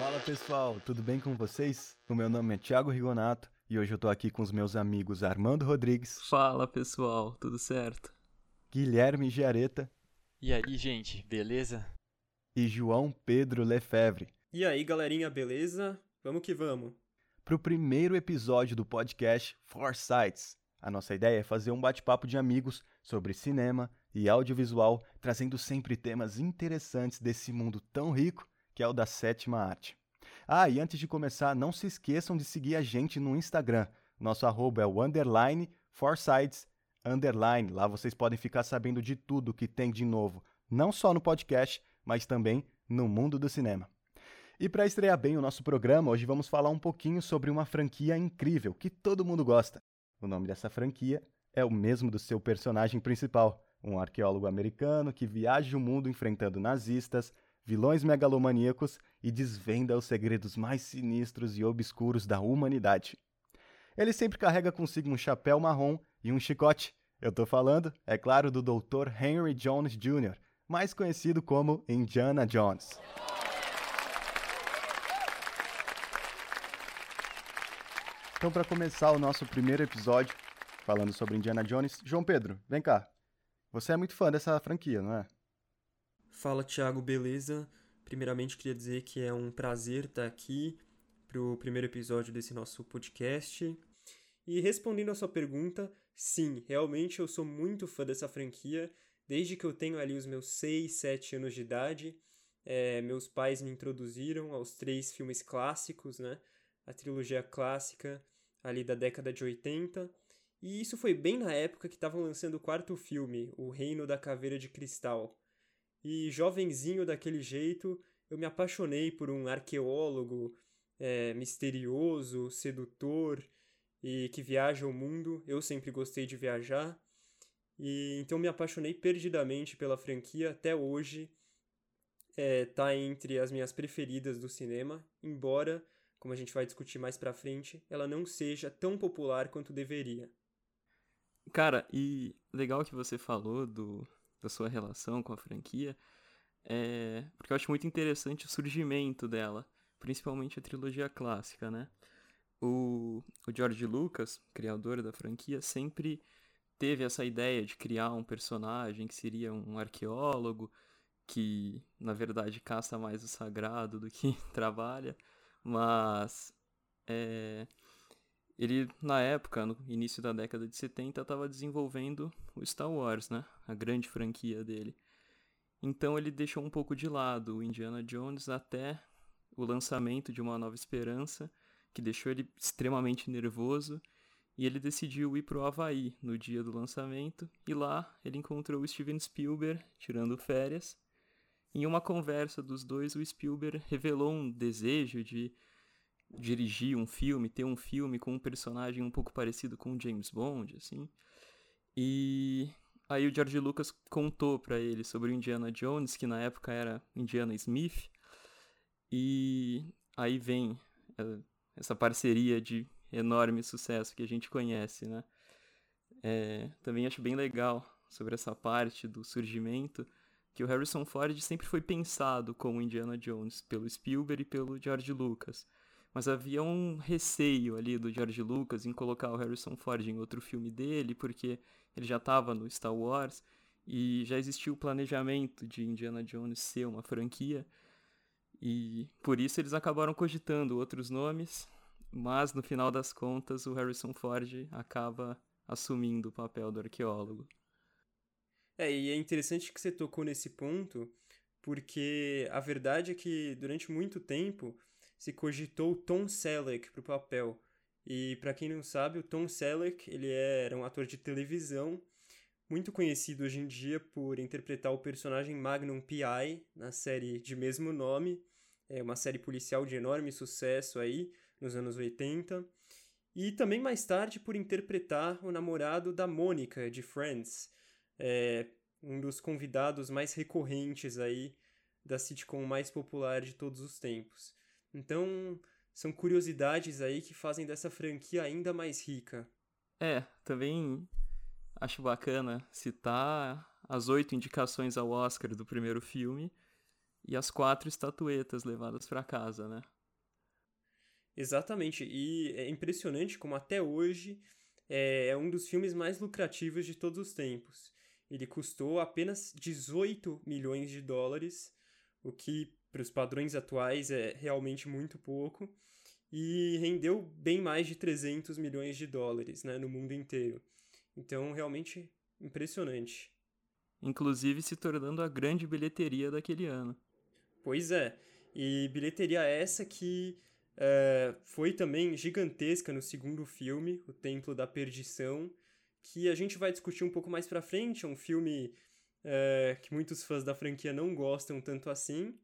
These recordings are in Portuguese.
Fala pessoal, tudo bem com vocês? O meu nome é Thiago Rigonato e hoje eu tô aqui com os meus amigos Armando Rodrigues. Fala pessoal, tudo certo? Guilherme Giareta. E aí, gente, beleza? E João Pedro Lefebvre. E aí, galerinha, beleza? Vamos que vamos. Para o primeiro episódio do podcast Foresights. A nossa ideia é fazer um bate-papo de amigos sobre cinema e audiovisual, trazendo sempre temas interessantes desse mundo tão rico que é o da sétima arte. Ah, e antes de começar, não se esqueçam de seguir a gente no Instagram. Nosso arroba é o underline Foresights underline. Lá vocês podem ficar sabendo de tudo que tem de novo, não só no podcast, mas também no mundo do cinema. E para estrear bem o nosso programa, hoje vamos falar um pouquinho sobre uma franquia incrível que todo mundo gosta. O nome dessa franquia é o mesmo do seu personagem principal, um arqueólogo americano que viaja o mundo enfrentando nazistas, vilões megalomaníacos e desvenda os segredos mais sinistros e obscuros da humanidade. Ele sempre carrega consigo um chapéu marrom e um chicote. Eu tô falando, é claro, do Dr. Henry Jones Jr., mais conhecido como Indiana Jones. Então, para começar o nosso primeiro episódio falando sobre Indiana Jones, João Pedro, vem cá. Você é muito fã dessa franquia, não é? Fala, Thiago, beleza? Primeiramente, queria dizer que é um prazer estar aqui para o primeiro episódio desse nosso podcast. E respondendo a sua pergunta, sim, realmente eu sou muito fã dessa franquia. Desde que eu tenho ali os meus 6, 7 anos de idade, é, meus pais me introduziram aos três filmes clássicos, né? A trilogia clássica ali da década de 80. E isso foi bem na época que estavam lançando o quarto filme, O Reino da Caveira de Cristal. E jovenzinho daquele jeito, eu me apaixonei por um arqueólogo é, misterioso, sedutor e que viaja o mundo. Eu sempre gostei de viajar. E então me apaixonei perdidamente pela franquia até hoje. É, tá entre as minhas preferidas do cinema, embora, como a gente vai discutir mais pra frente, ela não seja tão popular quanto deveria. Cara, e legal que você falou do, da sua relação com a franquia, é, porque eu acho muito interessante o surgimento dela, principalmente a trilogia clássica, né? O, o George Lucas, criador da franquia, sempre teve essa ideia de criar um personagem que seria um arqueólogo, que na verdade caça mais o sagrado do que trabalha, mas é, ele, na época, no início da década de 70, estava desenvolvendo o Star Wars, né? A grande franquia dele. Então ele deixou um pouco de lado o Indiana Jones até o lançamento de Uma Nova Esperança, que deixou ele extremamente nervoso, e ele decidiu ir para o Havaí no dia do lançamento, e lá ele encontrou o Steven Spielberg tirando férias. Em uma conversa dos dois, o Spielberg revelou um desejo de dirigir um filme, ter um filme com um personagem um pouco parecido com o James Bond, assim. E aí o George Lucas contou para ele sobre o Indiana Jones, que na época era Indiana Smith. E aí vem é, essa parceria de enorme sucesso que a gente conhece, né? É, também acho bem legal sobre essa parte do surgimento que o Harrison Ford sempre foi pensado como Indiana Jones pelo Spielberg e pelo George Lucas mas havia um receio ali do George Lucas em colocar o Harrison Ford em outro filme dele, porque ele já estava no Star Wars e já existia o planejamento de Indiana Jones ser uma franquia. E por isso eles acabaram cogitando outros nomes, mas no final das contas o Harrison Ford acaba assumindo o papel do arqueólogo. É, e é interessante que você tocou nesse ponto, porque a verdade é que durante muito tempo se cogitou Tom Selleck para o papel. E para quem não sabe, o Tom Selleck ele era um ator de televisão muito conhecido hoje em dia por interpretar o personagem Magnum P.I. na série de mesmo nome, é uma série policial de enorme sucesso aí nos anos 80, e também mais tarde por interpretar o namorado da Mônica de Friends, é um dos convidados mais recorrentes aí da sitcom mais popular de todos os tempos. Então, são curiosidades aí que fazem dessa franquia ainda mais rica. É, também acho bacana citar as oito indicações ao Oscar do primeiro filme, e as quatro estatuetas levadas para casa, né? Exatamente, e é impressionante como até hoje é, é um dos filmes mais lucrativos de todos os tempos. Ele custou apenas 18 milhões de dólares, o que para os padrões atuais é realmente muito pouco, e rendeu bem mais de 300 milhões de dólares né, no mundo inteiro. Então, realmente impressionante. Inclusive se tornando a grande bilheteria daquele ano. Pois é, e bilheteria essa que é, foi também gigantesca no segundo filme, O Templo da Perdição, que a gente vai discutir um pouco mais pra frente. É um filme é, que muitos fãs da franquia não gostam tanto assim.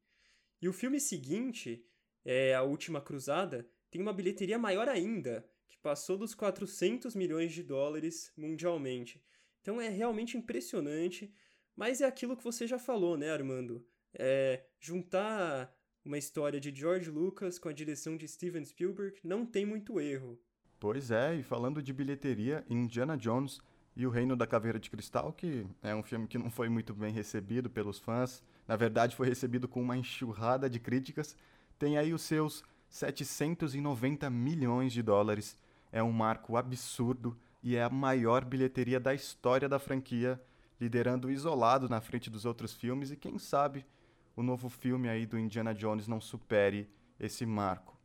E o filme seguinte, é A Última Cruzada, tem uma bilheteria maior ainda, que passou dos 400 milhões de dólares mundialmente. Então é realmente impressionante, mas é aquilo que você já falou, né, Armando? É, juntar uma história de George Lucas com a direção de Steven Spielberg não tem muito erro. Pois é, e falando de bilheteria, Indiana Jones e o Reino da Caveira de Cristal, que é um filme que não foi muito bem recebido pelos fãs, na verdade foi recebido com uma enxurrada de críticas, tem aí os seus 790 milhões de dólares. É um marco absurdo e é a maior bilheteria da história da franquia, liderando isolado na frente dos outros filmes e quem sabe o novo filme aí do Indiana Jones não supere esse marco.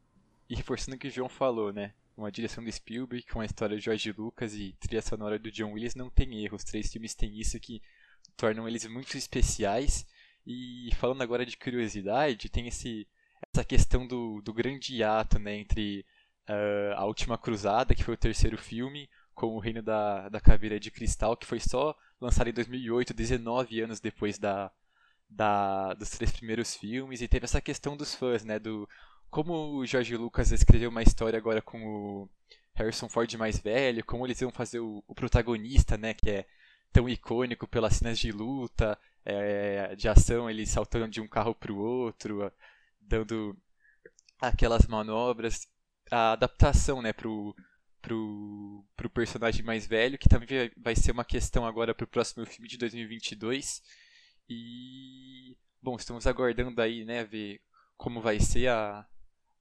E reforçando o que o João falou, né? Uma direção do Spielberg, com a história de George Lucas e trilha sonora do John Williams não tem erro. Os três filmes têm isso que tornam eles muito especiais. E falando agora de curiosidade, tem esse, essa questão do, do grande ato né, entre uh, A Última Cruzada, que foi o terceiro filme, com o Reino da, da Caveira de Cristal, que foi só lançado em 2008, 19 anos depois da, da, dos três primeiros filmes e teve essa questão dos fãs, né? Do como o George Lucas escreveu uma história agora com o Harrison Ford mais velho, como eles iam fazer o, o protagonista, né? Que é tão icônico pelas cenas de luta, é, de ação, ele saltando de um carro para o outro, dando aquelas manobras, a adaptação, né? Pro, pro, pro personagem mais velho, que também vai ser uma questão agora pro próximo filme de 2022 e bom, estamos aguardando aí, né, ver como vai ser a,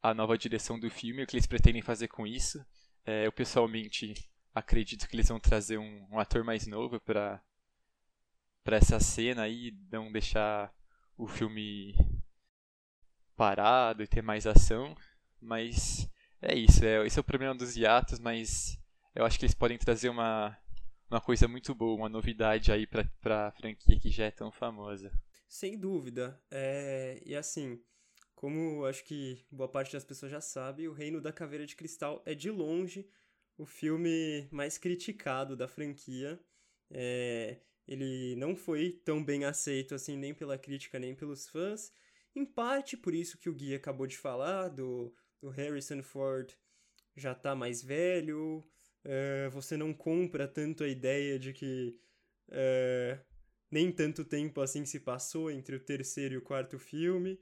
a nova direção do filme, o que eles pretendem fazer com isso. É, eu pessoalmente acredito que eles vão trazer um, um ator mais novo para para essa cena aí, não deixar o filme parado e ter mais ação, mas é isso, é, esse é o problema dos hiatos, mas eu acho que eles podem trazer uma uma coisa muito boa, uma novidade aí pra, pra franquia que já é tão famosa. Sem dúvida. É, e assim, como acho que boa parte das pessoas já sabe, O Reino da Caveira de Cristal é de longe o filme mais criticado da franquia. É, ele não foi tão bem aceito assim nem pela crítica nem pelos fãs. Em parte por isso que o Gui acabou de falar, do, do Harrison Ford já tá mais velho, uh, você não compra tanto a ideia de que uh, nem tanto tempo assim se passou entre o terceiro e o quarto filme.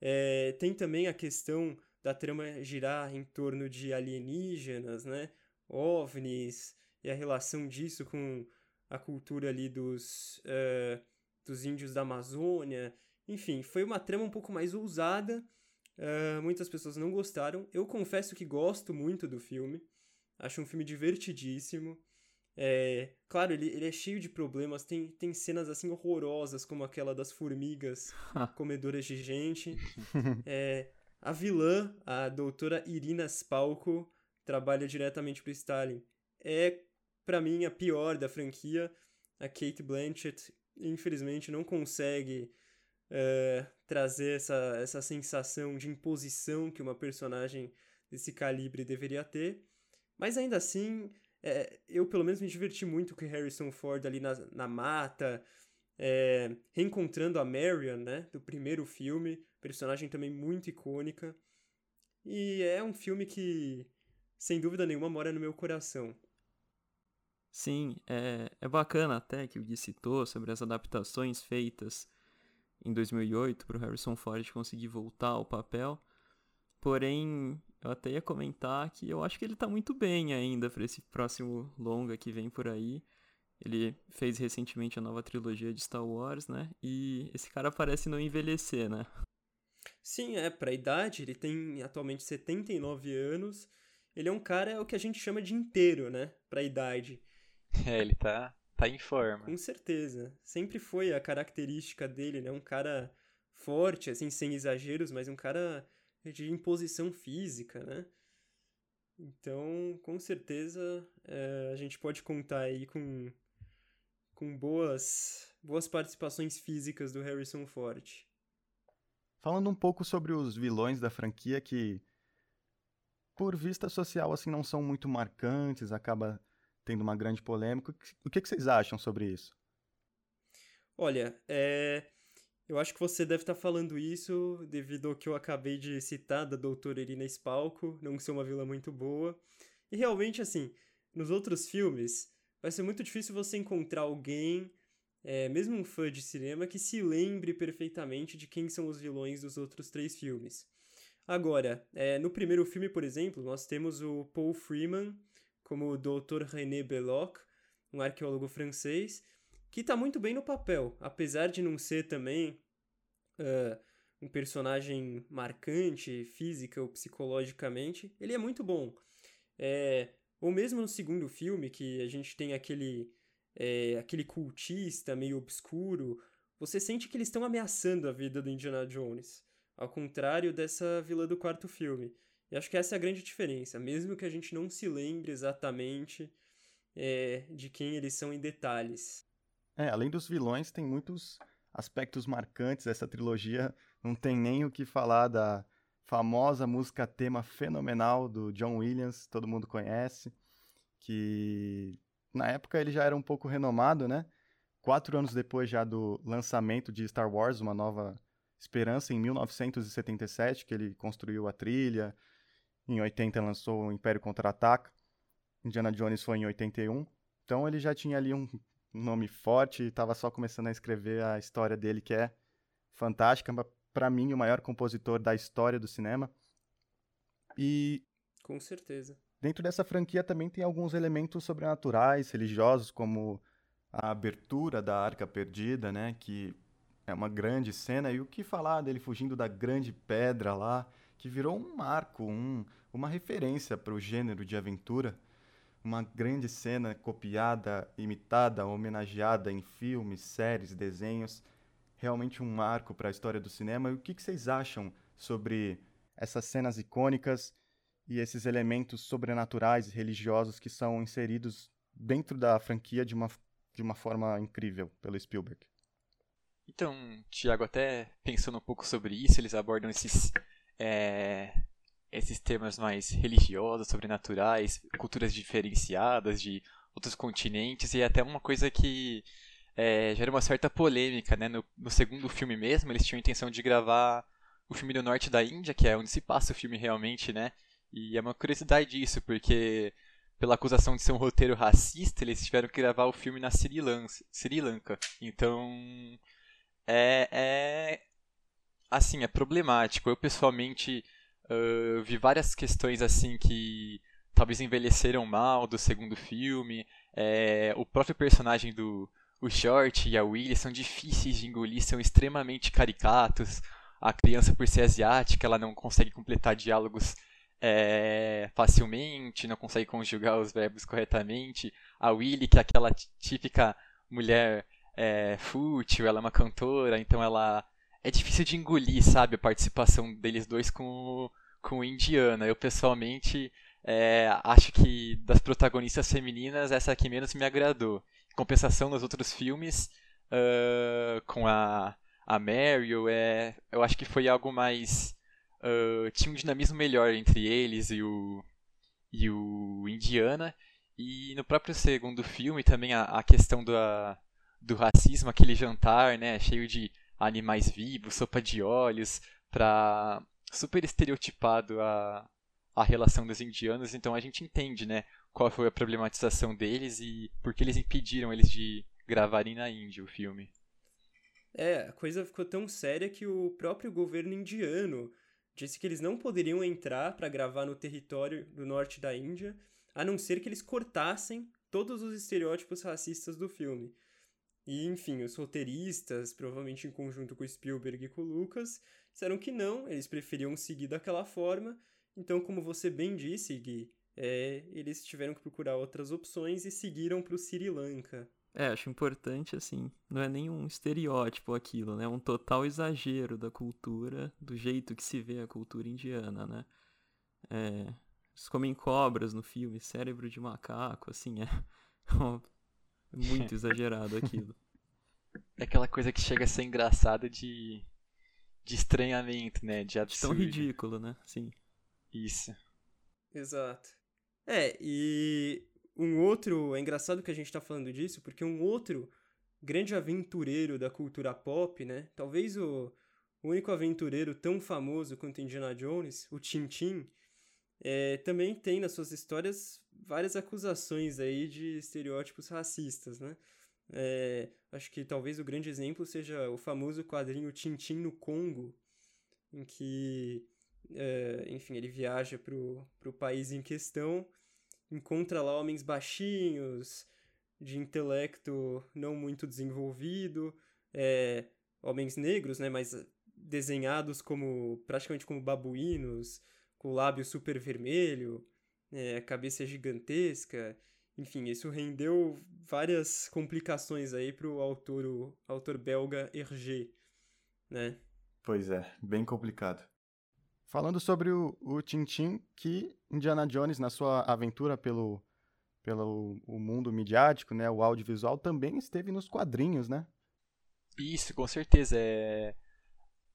É, tem também a questão da trama girar em torno de alienígenas, né? OVNIs, e a relação disso com a cultura ali dos, uh, dos índios da Amazônia. Enfim, foi uma trama um pouco mais ousada. Uh, muitas pessoas não gostaram. Eu confesso que gosto muito do filme. Acho um filme divertidíssimo. É, claro, ele, ele é cheio de problemas. Tem, tem cenas assim horrorosas, como aquela das formigas comedoras de gente. É, a vilã, a doutora Irina Spalko, trabalha diretamente para Stalin. É, para mim, a pior da franquia. A Kate Blanchett, infelizmente, não consegue é, trazer essa, essa sensação de imposição que uma personagem desse calibre deveria ter. Mas ainda assim, é, eu pelo menos me diverti muito com Harrison Ford ali na, na mata, é, reencontrando a Marion, né, do primeiro filme, personagem também muito icônica. E é um filme que, sem dúvida nenhuma, mora no meu coração. Sim, é, é bacana até que o Gui citou sobre as adaptações feitas em 2008 para o Harrison Ford conseguir voltar ao papel. Porém, eu até ia comentar que eu acho que ele tá muito bem ainda para esse próximo longa que vem por aí. Ele fez recentemente a nova trilogia de Star Wars, né? E esse cara parece não envelhecer, né? Sim, é, pra idade, ele tem atualmente 79 anos. Ele é um cara, é o que a gente chama de inteiro, né? Pra idade. É, ele tá, tá em forma. Com certeza. Sempre foi a característica dele, né? Um cara forte, assim, sem exageros, mas um cara de imposição física, né? Então, com certeza, é, a gente pode contar aí com, com boas, boas participações físicas do Harrison Ford. Falando um pouco sobre os vilões da franquia que, por vista social, assim, não são muito marcantes, acaba tendo uma grande polêmica. O que, que vocês acham sobre isso? Olha, é... eu acho que você deve estar falando isso devido ao que eu acabei de citar da doutora Irina Spalco, não ser uma vilã muito boa. E realmente, assim, nos outros filmes, vai ser muito difícil você encontrar alguém, é, mesmo um fã de cinema, que se lembre perfeitamente de quem são os vilões dos outros três filmes. Agora, é, no primeiro filme, por exemplo, nós temos o Paul Freeman como o Dr. René Belloc, um arqueólogo francês, que está muito bem no papel, apesar de não ser também uh, um personagem marcante, física ou psicologicamente, ele é muito bom. É, ou mesmo no segundo filme, que a gente tem aquele, é, aquele cultista meio obscuro, você sente que eles estão ameaçando a vida do Indiana Jones, ao contrário dessa vilã do quarto filme. E acho que essa é a grande diferença, mesmo que a gente não se lembre exatamente é, de quem eles são em detalhes. É, além dos vilões, tem muitos aspectos marcantes dessa trilogia. Não tem nem o que falar da famosa música tema fenomenal do John Williams, todo mundo conhece, que na época ele já era um pouco renomado, né? Quatro anos depois já do lançamento de Star Wars, Uma Nova Esperança, em 1977, que ele construiu a trilha, em 80 lançou o Império Contra-Ataca, Indiana Jones foi em 81, então ele já tinha ali um nome forte e estava só começando a escrever a história dele, que é fantástica, para mim, o maior compositor da história do cinema. E. Com certeza. Dentro dessa franquia também tem alguns elementos sobrenaturais, religiosos, como a abertura da Arca Perdida, né? Que é uma grande cena. E o que falar dele fugindo da grande pedra lá, que virou um marco, um, uma referência para o gênero de aventura. Uma grande cena copiada, imitada, homenageada em filmes, séries, desenhos realmente um marco para a história do cinema. E o que, que vocês acham sobre essas cenas icônicas e esses elementos sobrenaturais e religiosos que são inseridos dentro da franquia de uma, de uma forma incrível pelo Spielberg? Então, Tiago, até pensando um pouco sobre isso, eles abordam esses, é, esses temas mais religiosos, sobrenaturais, culturas diferenciadas de outros continentes, e até uma coisa que é, gera uma certa polêmica, né? No, no, segundo filme mesmo, eles tinham a intenção de gravar o filme do norte da Índia, que é onde se passa o filme realmente, né? E é uma curiosidade isso, porque pela acusação de ser um roteiro racista, eles tiveram que gravar o filme na Sri Lanka. Sri Lanka. Então, é, é assim, é problemático. Eu pessoalmente uh, vi várias questões assim que talvez envelheceram mal do segundo filme. É, o próprio personagem do o Short e a Willy são difíceis de engolir, são extremamente caricatos. A criança, por ser asiática, ela não consegue completar diálogos é, facilmente, não consegue conjugar os verbos corretamente. A Willy, que é aquela típica mulher é, fútil, ela é uma cantora, então ela é difícil de engolir, sabe, a participação deles dois com com Indiana. Eu pessoalmente é, acho que das protagonistas femininas essa aqui menos me agradou compensação nos outros filmes, uh, com a, a Meryl, é, eu acho que foi algo mais. Uh, tinha um dinamismo melhor entre eles e o, e o Indiana. E no próprio segundo filme também a, a questão do, a, do racismo, aquele jantar, né, cheio de animais vivos, sopa de olhos, para super estereotipado a, a relação dos indianos, então a gente entende, né, qual foi a problematização deles e por que eles impediram eles de gravarem na Índia o filme. É, a coisa ficou tão séria que o próprio governo indiano disse que eles não poderiam entrar para gravar no território do norte da Índia, a não ser que eles cortassem todos os estereótipos racistas do filme. E, enfim, os roteiristas, provavelmente em conjunto com Spielberg e com Lucas, disseram que não, eles preferiam seguir daquela forma. Então, como você bem disse, Gui, é, eles tiveram que procurar outras opções e seguiram para o Sri Lanka. É, acho importante, assim, não é nenhum estereótipo aquilo, né? É um total exagero da cultura, do jeito que se vê a cultura indiana, né? É, eles comem cobras no filme, cérebro de macaco, assim, é, é muito exagerado aquilo. É aquela coisa que chega a ser engraçada de, de estranhamento, né? De absurdo. Tão ridículo, né? Sim. Isso. Exato. É, e um outro. É engraçado que a gente está falando disso, porque um outro grande aventureiro da cultura pop, né? Talvez o, o único aventureiro tão famoso quanto Indiana Jones, o Tintin, é, também tem nas suas histórias várias acusações aí de estereótipos racistas, né? É, acho que talvez o grande exemplo seja o famoso quadrinho Tintin no Congo, em que, é, enfim, ele viaja para o país em questão encontra lá homens baixinhos, de intelecto não muito desenvolvido, é, homens negros, né, mas desenhados como praticamente como babuínos, com o lábio super vermelho, é, cabeça gigantesca. Enfim, isso rendeu várias complicações aí para o autor, o autor belga Hergé, né? Pois é, bem complicado. Falando sobre o, o Tintin, que Indiana Jones, na sua aventura pelo, pelo o mundo midiático, né, o audiovisual, também esteve nos quadrinhos, né? Isso, com certeza. É...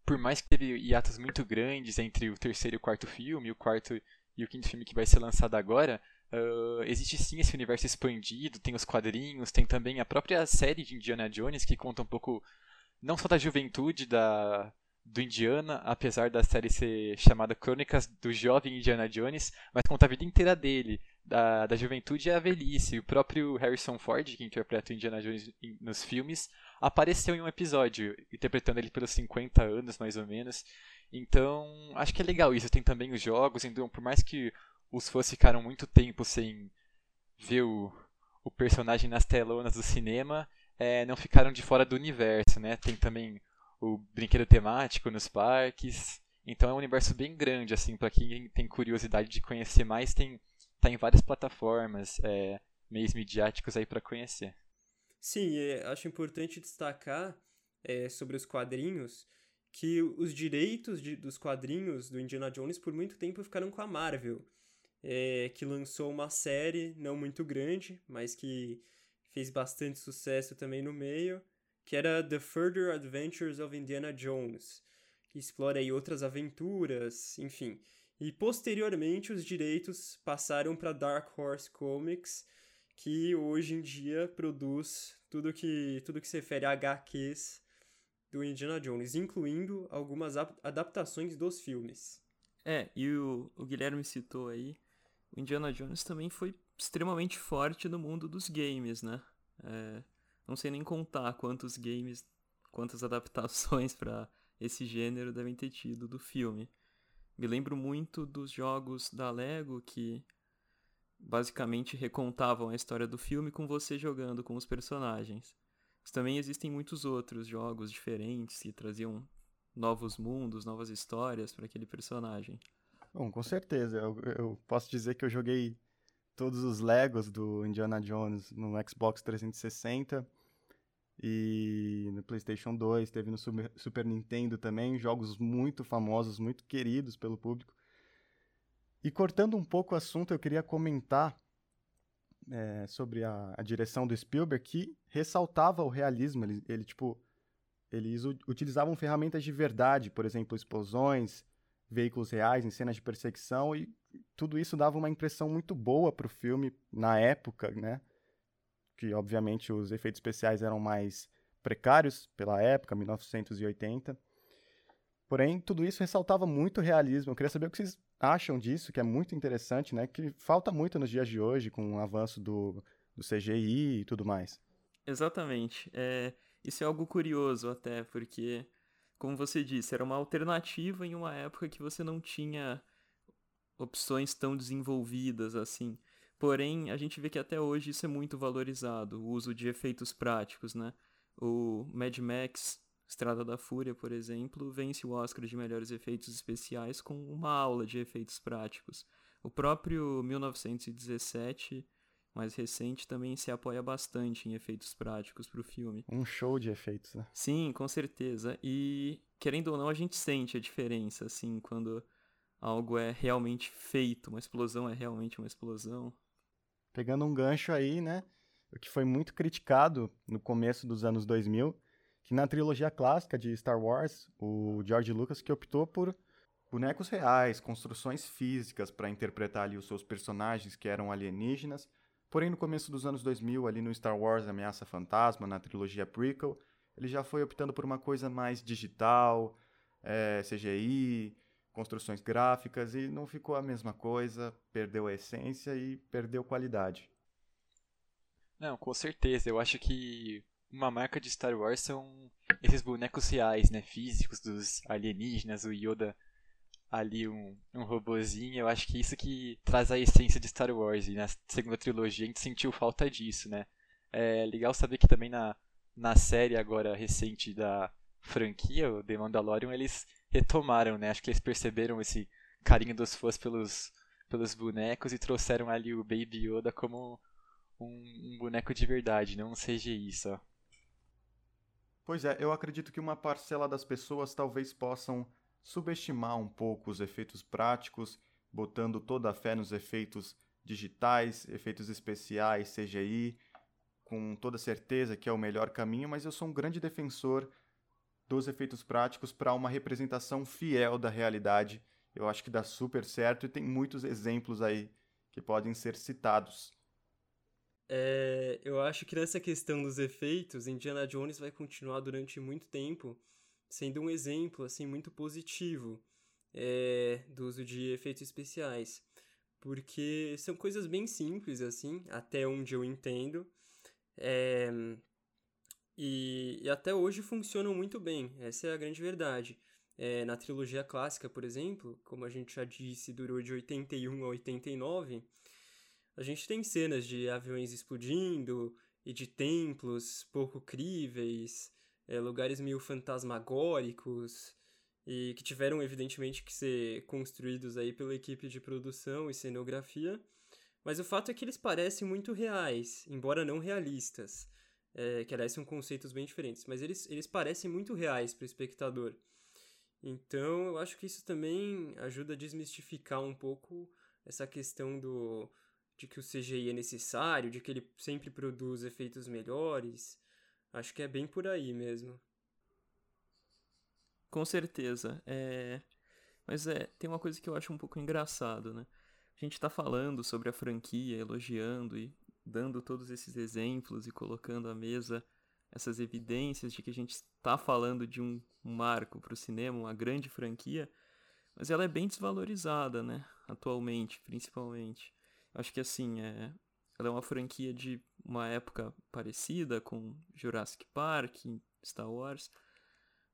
Por mais que teve hiatos muito grandes entre o terceiro e o quarto filme, o quarto e o quinto filme que vai ser lançado agora, uh, existe sim esse universo expandido, tem os quadrinhos, tem também a própria série de Indiana Jones, que conta um pouco não só da juventude da, do Indiana, apesar da série ser chamada Crônicas do Jovem Indiana Jones, mas conta a vida inteira dele, da, da juventude à velhice. O próprio Harrison Ford, que interpreta o Indiana Jones nos filmes, apareceu em um episódio, interpretando ele pelos 50 anos, mais ou menos. Então, acho que é legal isso. Tem também os jogos, então, por mais que os fãs ficaram muito tempo sem ver o, o personagem nas telonas do cinema, é, não ficaram de fora do universo, né? Tem também o brinquedo temático nos parques. Então é um universo bem grande, assim, para quem tem curiosidade de conhecer mais, tem tá em várias plataformas, é, meios midiáticos aí para conhecer. Sim, é, acho importante destacar é, sobre os quadrinhos que os direitos de, dos quadrinhos do Indiana Jones por muito tempo ficaram com a Marvel, é, que lançou uma série não muito grande, mas que fez bastante sucesso também no meio, que era The Further Adventures of Indiana Jones, que explora aí outras aventuras, enfim. E posteriormente os direitos passaram para Dark Horse Comics, que hoje em dia produz tudo que tudo que se refere a HQs do Indiana Jones, incluindo algumas adaptações dos filmes. É, e o, o Guilherme citou aí, o Indiana Jones também foi extremamente forte no mundo dos games, né? É, não sei nem contar quantos games, quantas adaptações para esse gênero devem ter tido do filme. Me lembro muito dos jogos da Lego que basicamente recontavam a história do filme com você jogando com os personagens. Mas também existem muitos outros jogos diferentes que traziam novos mundos, novas histórias para aquele personagem. Bom, com certeza. Eu, eu, posso dizer que eu joguei todos os Legos do Indiana Jones no Xbox 360 e no PlayStation 2, teve no Super Nintendo também, jogos muito famosos, muito queridos pelo público. E cortando um pouco o assunto, eu queria comentar é, sobre a, a, direção do Spielberg, que ressaltava o realismo. Ele, ele, tipo, eles utilizavam ferramentas de verdade, por exemplo, explosões, veículos reais em cenas de perseguição, e tudo isso dava uma impressão muito boa para o filme na época, né? Que obviamente os efeitos especiais eram mais precários pela época, 1980. Porém, tudo isso ressaltava muito realismo. Eu queria saber o que vocês acham disso, que é muito interessante, né? Que falta muito nos dias de hoje, com o avanço do, do CGI e tudo mais. Exatamente. É, isso é algo curioso até, porque, como você disse, era uma alternativa em uma época que você não tinha opções tão desenvolvidas assim. Porém, a gente vê que até hoje isso é muito valorizado, o uso de efeitos práticos, né? O Mad Max Estrada da Fúria, por exemplo, vence o Oscar de melhores efeitos especiais com uma aula de efeitos práticos. O próprio 1917, mais recente, também se apoia bastante em efeitos práticos para o filme. Um show de efeitos, né? Sim, com certeza. E, querendo ou não, a gente sente a diferença, assim, quando algo é realmente feito, uma explosão é realmente uma explosão. Pegando um gancho aí, né? O que foi muito criticado no começo dos anos 2000 que na trilogia clássica de Star Wars, o George Lucas que optou por bonecos reais, construções físicas para interpretar ali os seus personagens que eram alienígenas. Porém, no começo dos anos 2000, ali no Star Wars Ameaça Fantasma, na trilogia prequel, ele já foi optando por uma coisa mais digital, é, CGI, construções gráficas, e não ficou a mesma coisa, perdeu a essência e perdeu qualidade. Não, com certeza. Eu acho que uma marca de Star Wars são esses bonecos reais, né, físicos dos alienígenas, o Yoda ali um, um robozinho, eu acho que isso que traz a essência de Star Wars, e na segunda trilogia a gente sentiu falta disso, né. É legal saber que também na, na série agora recente da franquia, o The Mandalorian, eles retomaram, né, acho que eles perceberam esse carinho dos fãs pelos, pelos bonecos e trouxeram ali o Baby Yoda como um, um boneco de verdade, não um CGI só. Pois é, eu acredito que uma parcela das pessoas talvez possam subestimar um pouco os efeitos práticos, botando toda a fé nos efeitos digitais, efeitos especiais, CGI, com toda certeza que é o melhor caminho, mas eu sou um grande defensor dos efeitos práticos para uma representação fiel da realidade. Eu acho que dá super certo e tem muitos exemplos aí que podem ser citados. É, eu acho que nessa questão dos efeitos, Indiana Jones vai continuar durante muito tempo sendo um exemplo assim muito positivo é, do uso de efeitos especiais, porque são coisas bem simples assim, até onde eu entendo, é, e, e, até hoje funcionam muito bem. Essa é a grande verdade. É, na trilogia clássica, por exemplo, como a gente já disse, durou de 81 a 89 a gente tem cenas de aviões explodindo e de templos pouco críveis, é, lugares meio fantasmagóricos e que tiveram evidentemente que ser construídos aí pela equipe de produção e cenografia. Mas o fato é que eles parecem muito reais, embora não realistas. É, que aliás são conceitos bem diferentes, mas eles, eles parecem muito reais para o espectador. Então eu acho que isso também ajuda a desmistificar um pouco essa questão do, de que o CGI é necessário, de que ele sempre produz efeitos melhores. Acho que é bem por aí mesmo. Com certeza. É... Mas é, tem uma coisa que eu acho um pouco engraçado, né? A gente tá falando sobre a franquia, elogiando e dando todos esses exemplos e colocando à mesa essas evidências de que a gente está falando de um marco para o cinema, uma grande franquia, mas ela é bem desvalorizada, né? Atualmente, principalmente. Acho que assim, é, ela é uma franquia de uma época parecida com Jurassic Park, Star Wars.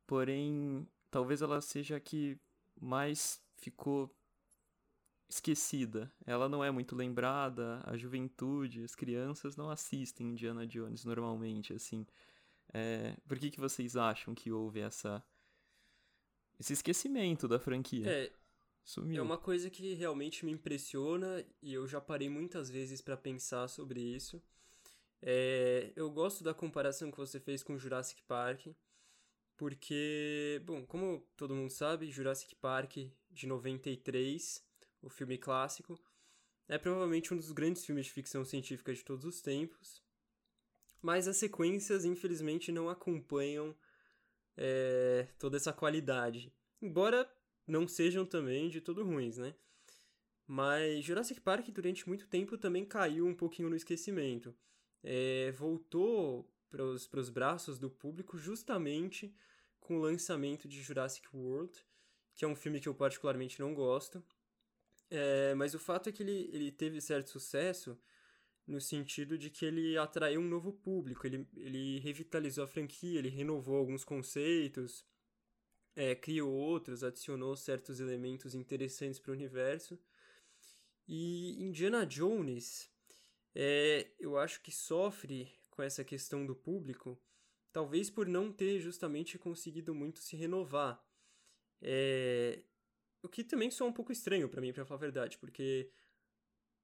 Porém, talvez ela seja a que mais ficou esquecida. Ela não é muito lembrada, a juventude, as crianças não assistem Indiana Jones normalmente, assim. É, por que, que vocês acham que houve essa esse esquecimento da franquia? É, Sumiu. É uma coisa que realmente me impressiona e eu já parei muitas vezes para pensar sobre isso. É, eu gosto da comparação que você fez com Jurassic Park, porque, bom, como todo mundo sabe, Jurassic Park de 93, o filme clássico, é provavelmente um dos grandes filmes de ficção científica de todos os tempos, mas as sequências, infelizmente, não acompanham é, toda essa qualidade. Embora não sejam também de todo ruins, né? Mas Jurassic Park durante muito tempo também caiu um pouquinho no esquecimento. É, voltou para os braços do público justamente com o lançamento de Jurassic World, que é um filme que eu particularmente não gosto. É, mas o fato é que ele, ele teve certo sucesso no sentido de que ele atraiu um novo público, ele, ele revitalizou a franquia, ele renovou alguns conceitos, é, criou outros, adicionou certos elementos interessantes para o universo. E Indiana Jones, é, eu acho que sofre com essa questão do público, talvez por não ter justamente conseguido muito se renovar. É, o que também soa um pouco estranho para mim, para falar a verdade, porque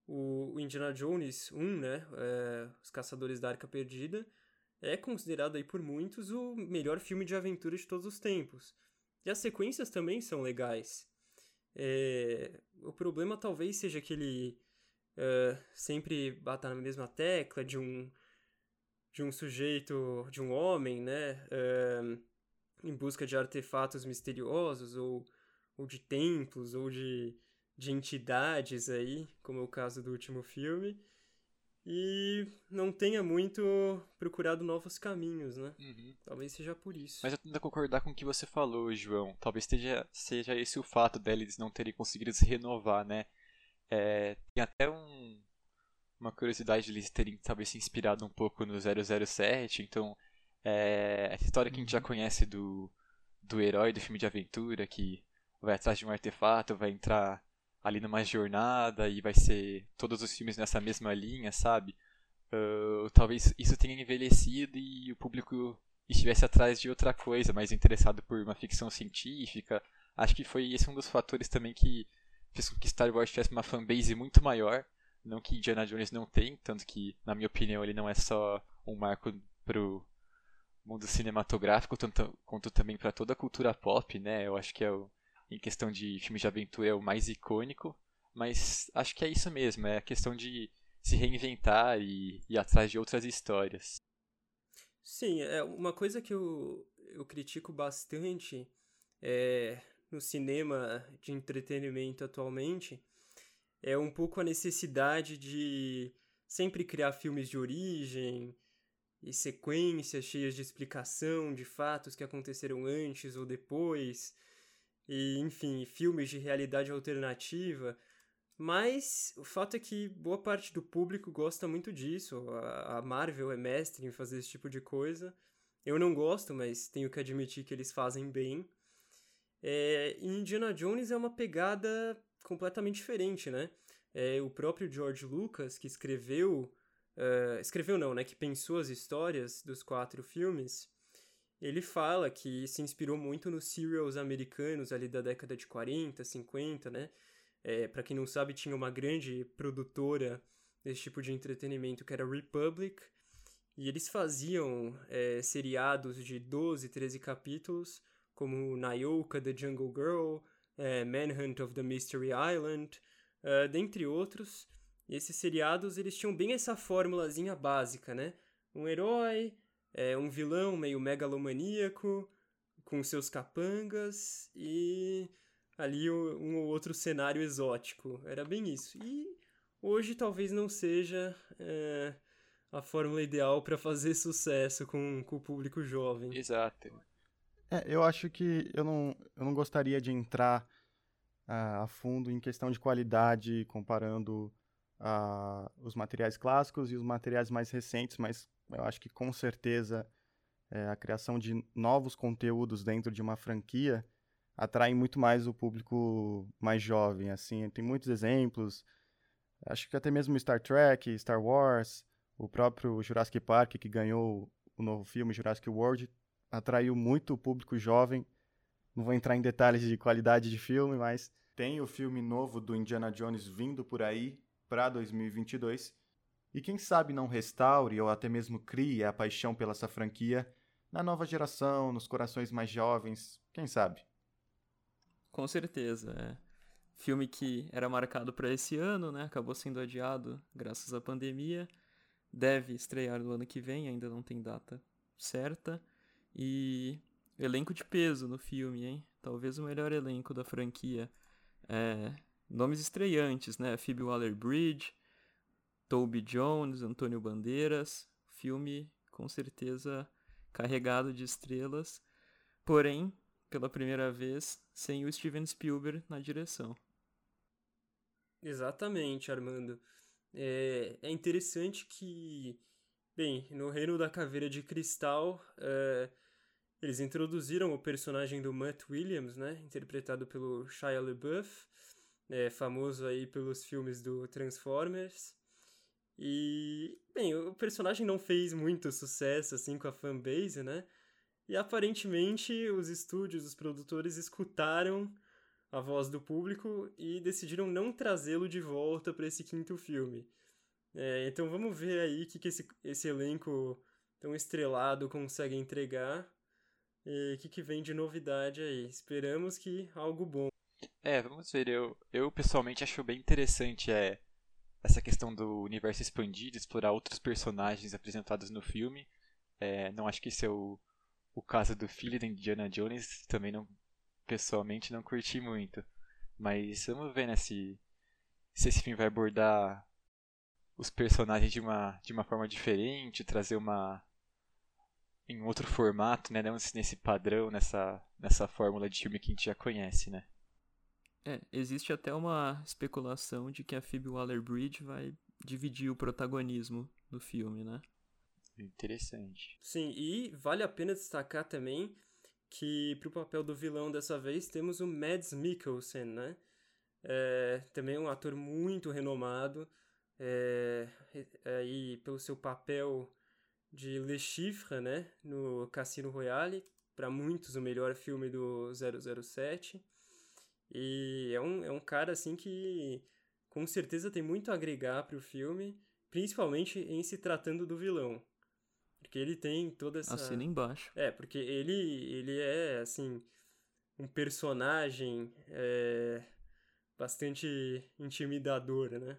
o, Indiana Jones 1, né, é, Os Caçadores da Arca Perdida, é considerado aí por muitos o melhor filme de aventura de todos os tempos. E as sequências também são legais. É, o problema talvez seja que ele uh, sempre bata na mesma tecla de um de um sujeito, de um homem, né, em busca de artefatos misteriosos ou, ou de templos ou de, de entidades aí, como é o caso do último filme e não tenha muito procurado novos caminhos, né? Uhum. Talvez seja por isso. Mas eu tento concordar com o que você falou, João. Talvez seja, seja esse o fato deles não terem conseguido se renovar, né? É, tem até um, uma curiosidade de eles terem talvez se inspirado um pouco no 007, então é, essa história que a gente já uhum. conhece do, do herói do filme de aventura que vai atrás de um artefato, vai entrar ali numa jornada e vai ser todos os filmes nessa mesma linha, sabe? Uh, talvez isso tenha envelhecido e o público estivesse atrás de outra coisa, mais interessado por uma ficção científica. Acho que foi esse um dos fatores também que fez com que Star Wars tivesse uma fanbase muito maior. Não que Indiana Jones não tem, tanto que, na minha opinião, ele não é só um marco pro mundo cinematográfico, tanto quanto também para toda a cultura pop, né? Eu acho que é o, em questão de filmes de aventura é o mais icônico, mas acho que é isso mesmo, é a questão de se reinventar e ir atrás de outras histórias. Sim, é uma coisa que eu, eu critico bastante é, no cinema de entretenimento atualmente é um pouco a necessidade de sempre criar filmes de origem e sequências cheias de explicação de fatos que aconteceram antes ou depois e, enfim, filmes de realidade alternativa. Mas o fato é que boa parte do público gosta muito disso. A Marvel é mestre em fazer esse tipo de coisa. Eu não gosto, mas tenho que admitir que eles fazem bem. É, Indiana Jones é uma pegada completamente diferente, né? É, o próprio George Lucas, que escreveu. Uh, escreveu não, né? Que pensou as histórias dos quatro filmes ele fala que se inspirou muito nos serials americanos ali da década de 40, 50, né? É, para quem não sabe, tinha uma grande produtora desse tipo de entretenimento que era Republic, e eles faziam é, seriados de 12, 13 capítulos, como Nayoka, The Jungle Girl, é, Manhunt of the Mystery Island, uh, dentre outros. E esses seriados, eles tinham bem essa fórmulazinha básica, né? Um herói, é um vilão meio megalomaníaco, com seus capangas e ali um ou outro cenário exótico. Era bem isso. E hoje talvez não seja é, a fórmula ideal para fazer sucesso com, com o público jovem. Exato. É, eu acho que eu não, eu não gostaria de entrar uh, a fundo em questão de qualidade, comparando uh, os materiais clássicos e os materiais mais recentes, mas eu acho que com certeza é, a criação de novos conteúdos dentro de uma franquia atrai muito mais o público mais jovem. Assim, tem muitos exemplos. Acho que até mesmo Star Trek, Star Wars, o próprio Jurassic Park que ganhou o novo filme Jurassic World atraiu muito o público jovem. Não vou entrar em detalhes de qualidade de filme, mas tem o filme novo do Indiana Jones vindo por aí para 2022 e quem sabe não restaure ou até mesmo crie a paixão pela essa franquia na nova geração, nos corações mais jovens, quem sabe? Com certeza, é. Filme que era marcado para esse ano, né? Acabou sendo adiado graças à pandemia. Deve estrear no ano que vem, ainda não tem data certa. E elenco de peso no filme, hein? Talvez o melhor elenco da franquia. É, nomes estreantes, né? Phoebe Waller-Bridge, Toby Jones, Antônio Bandeiras, filme com certeza carregado de estrelas, porém, pela primeira vez, sem o Steven Spielberg na direção. Exatamente, Armando. É, é interessante que, bem, no Reino da Caveira de Cristal, é, eles introduziram o personagem do Matt Williams, né, interpretado pelo Shia LaBeouf, é, famoso aí pelos filmes do Transformers, E, bem, o personagem não fez muito sucesso assim com a fanbase, né? E aparentemente os estúdios, os produtores escutaram a voz do público e decidiram não trazê-lo de volta para esse quinto filme. É, então vamos ver aí o que, que esse, esse elenco tão estrelado consegue entregar e o que, que vem de novidade aí. Esperamos que algo bom. É, vamos ver. Eu, eu pessoalmente acho bem interessante é, essa questão do universo expandido, explorar outros personagens apresentados no filme. É, não acho que esse é o, o caso do filho da Indiana Jones, também não pessoalmente não curti muito. Mas vamos ver né, se, se esse filme vai abordar os personagens de uma, de uma forma diferente, trazer uma em outro formato, né, não nesse padrão, nessa, nessa fórmula de filme que a gente já conhece, né? É, existe até uma especulação de que a Phoebe Waller-Bridge vai dividir o protagonismo do filme, né? Interessante. Sim, e vale a pena destacar também que para o papel do vilão dessa vez temos o Mads Mikkelsen, né? É, também um ator muito renomado, é, aí pelo seu papel de Le Chiffre, né, no Cassino Royale, para muitos o melhor filme do 007. E é um, é um cara assim que com certeza tem muito a agregar para o filme, principalmente em se tratando do vilão. Porque ele tem toda essa. Assina embaixo. É, porque ele, ele é, assim, um personagem é, bastante intimidador, né?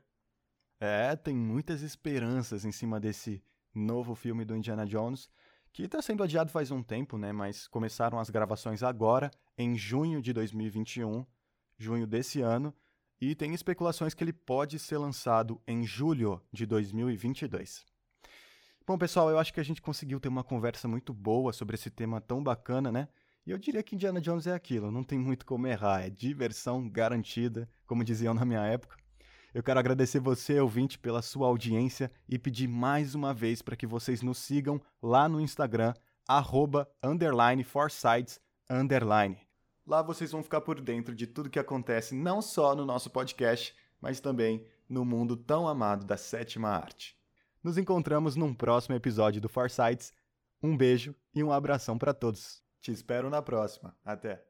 É, tem muitas esperanças em cima desse novo filme do Indiana Jones, que está sendo adiado faz um tempo, né? Mas começaram as gravações agora, em junho de 2021, junho desse ano, e tem especulações que ele pode ser lançado em julho de 2022. Bom, pessoal, eu acho que a gente conseguiu ter uma conversa muito boa sobre esse tema tão bacana, né? E eu diria que Indiana Jones é aquilo, não tem muito como errar, é diversão garantida, como diziam na minha época. Eu quero agradecer você, ouvinte, pela sua audiência e pedir mais uma vez para que vocês nos sigam lá no Instagram, arroba, underline, forsights, underline. Lá vocês vão ficar por dentro de tudo que acontece não só no nosso podcast, mas também no mundo tão amado da sétima arte. Nos encontramos num próximo episódio do Forsights. Um beijo e um abração para todos. Te espero na próxima. Até!